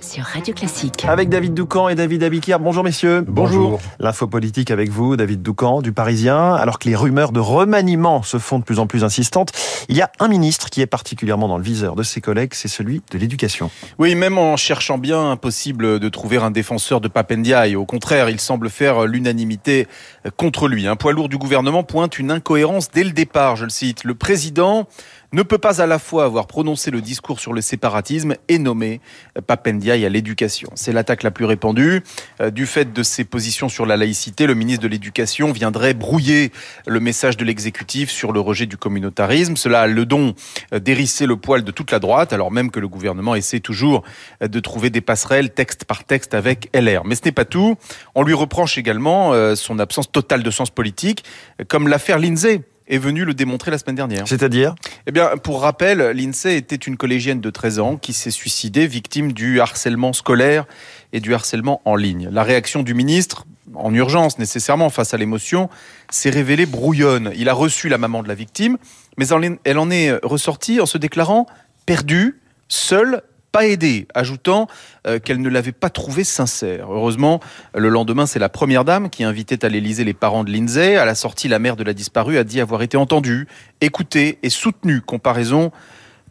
sur Radio Classique. Avec David Doucan et David Abiquière. Bonjour messieurs. Bonjour. L'info politique avec vous, David Doucan du Parisien. Alors que les rumeurs de remaniement se font de plus en plus insistantes, il y a un ministre qui est particulièrement dans le viseur de ses collègues, c'est celui de l'éducation. Oui, même en cherchant bien, impossible de trouver un défenseur de Papendiaï. Au contraire, il semble faire l'unanimité contre lui. Un poids lourd du gouvernement pointe une incohérence dès le départ, je le cite. Le président ne peut pas à la fois avoir prononcé le discours sur le séparatisme et nommer Papendiaï à l'éducation. C'est l'attaque la plus répandue. Euh, du fait de ses positions sur la laïcité, le ministre de l'Éducation viendrait brouiller le message de l'exécutif sur le rejet du communautarisme. Cela a le don euh, d'hérisser le poil de toute la droite, alors même que le gouvernement essaie toujours euh, de trouver des passerelles texte par texte avec LR. Mais ce n'est pas tout. On lui reproche également son absence totale de sens politique, comme l'affaire Lindsay est venu le démontrer la semaine dernière. C'est-à-dire? Eh bien, pour rappel, l'INSEE était une collégienne de 13 ans qui s'est suicidée victime du harcèlement scolaire et du harcèlement en ligne. La réaction du ministre, en urgence nécessairement face à l'émotion, s'est révélée brouillonne. Il a reçu la maman de la victime, mais elle en est ressortie en se déclarant perdue, seule pas aidé, ajoutant euh, qu'elle ne l'avait pas trouvé sincère. Heureusement, le lendemain, c'est la première dame qui invitait à l'Élysée les parents de Lindsay. À la sortie, la mère de la disparue a dit avoir été entendue, écoutée et soutenue. Comparaison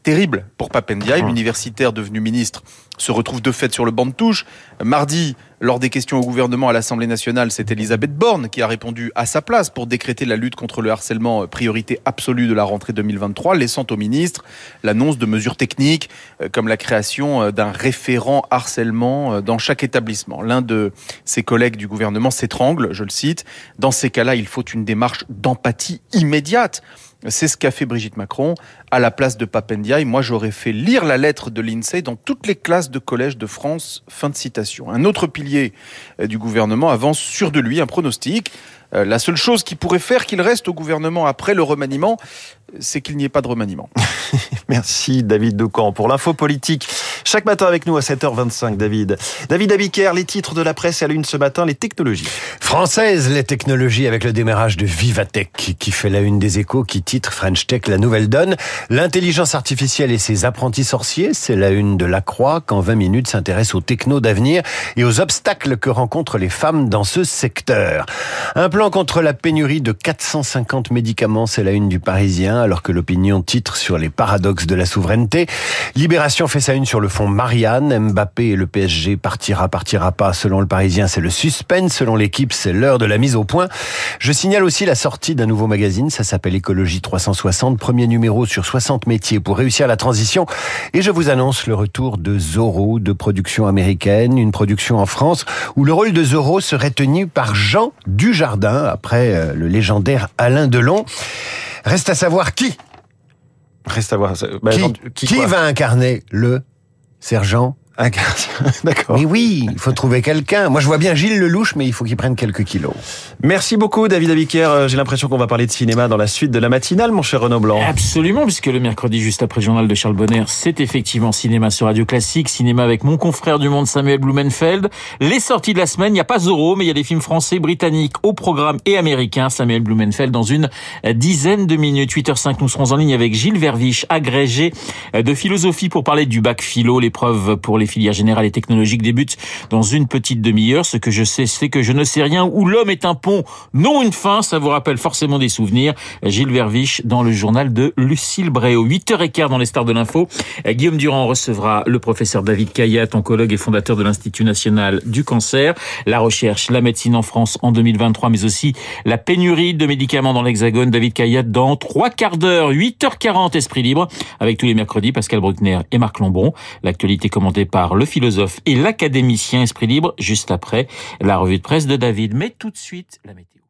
terrible pour Papendia, l'universitaire devenu ministre se retrouve de fait sur le banc de touche. Mardi, lors des questions au gouvernement à l'Assemblée nationale, c'est Elisabeth Borne qui a répondu à sa place pour décréter la lutte contre le harcèlement euh, priorité absolue de la rentrée 2023, laissant au ministre l'annonce de mesures techniques euh, comme la création euh, d'un référent harcèlement dans chaque établissement. L'un de ses collègues du gouvernement s'étrangle, je le cite, dans ces cas-là, il faut une démarche d'empathie immédiate. C'est ce qu'a fait Brigitte Macron à la place de Moi, j'aurais fait lire la lettre de l'INSEE dans toutes les classes de collège de France. Fin de citation. Un autre pilier euh, du gouvernement avance sur de lui un pronostic. Euh, la seule chose qui pourrait faire qu'il reste au gouvernement après le remaniement, c'est qu'il n'y ait pas de remaniement. Merci David Doucan pour l'info politique. Chaque matin avec nous à 7h25, David. David Abiker, les titres de la presse à l'une ce matin, les technologies. Françaises, les technologies avec le démarrage de Vivatech qui fait la une des échos, qui titre French Tech, la nouvelle donne. L'intelligence artificielle et ses apprentis sorciers, c'est la une de la Croix, qu'en 20 minutes s'intéresse aux technos d'avenir et aux obstacles que rencontrent les femmes dans ce secteur. Un plan contre la pénurie de 450 médicaments, c'est la une du Parisien, alors que l'opinion titre sur les paradoxes de la souveraineté. Libération fait sa une sur le Marianne. Mbappé et le PSG partira, partira pas. Selon le Parisien, c'est le suspense. Selon l'équipe, c'est l'heure de la mise au point. Je signale aussi la sortie d'un nouveau magazine. Ça s'appelle Écologie 360. Premier numéro sur 60 métiers pour réussir la transition. Et je vous annonce le retour de Zorro, de production américaine, une production en France où le rôle de Zorro serait tenu par Jean Dujardin après euh, le légendaire Alain Delon. Reste à savoir qui. Reste à voir. Bah, qui, qui va incarner le sergent un D'accord. Mais oui, il faut trouver quelqu'un. Moi, je vois bien Gilles Lelouch, mais il faut qu'il prenne quelques kilos. Merci beaucoup, David Abiker. Euh, j'ai l'impression qu'on va parler de cinéma dans la suite de la matinale, mon cher Renaud Blanc. Absolument, puisque le mercredi, juste après le journal de Charles Bonner, c'est effectivement cinéma sur Radio Classique. Cinéma avec mon confrère du monde, Samuel Blumenfeld. Les sorties de la semaine, il n'y a pas Zorro, mais il y a des films français, britanniques, au programme et américains. Samuel Blumenfeld dans une dizaine de minutes. 8h05, nous serons en ligne avec Gilles Verviche, agrégé de philosophie pour parler du bac philo, l'épreuve pour les filière générale et technologique débute dans une petite demi-heure. Ce que je sais, c'est que je ne sais rien, où l'homme est un pont, non une fin. Ça vous rappelle forcément des souvenirs. Gilles Verviche dans le journal de Lucille Bréau. 8h15 dans les stars de l'info. Guillaume Durand recevra le professeur David Kayat, oncologue et fondateur de l'Institut national du cancer. La recherche, la médecine en France en 2023, mais aussi la pénurie de médicaments dans l'Hexagone. David Kayat dans trois quarts d'heure, 8h40, Esprit Libre, avec tous les mercredis, Pascal Bruckner et Marc Lombon. L'actualité commentée par le et l'académicien Esprit Libre, juste après la revue de presse de David. Mais tout de suite, la météo.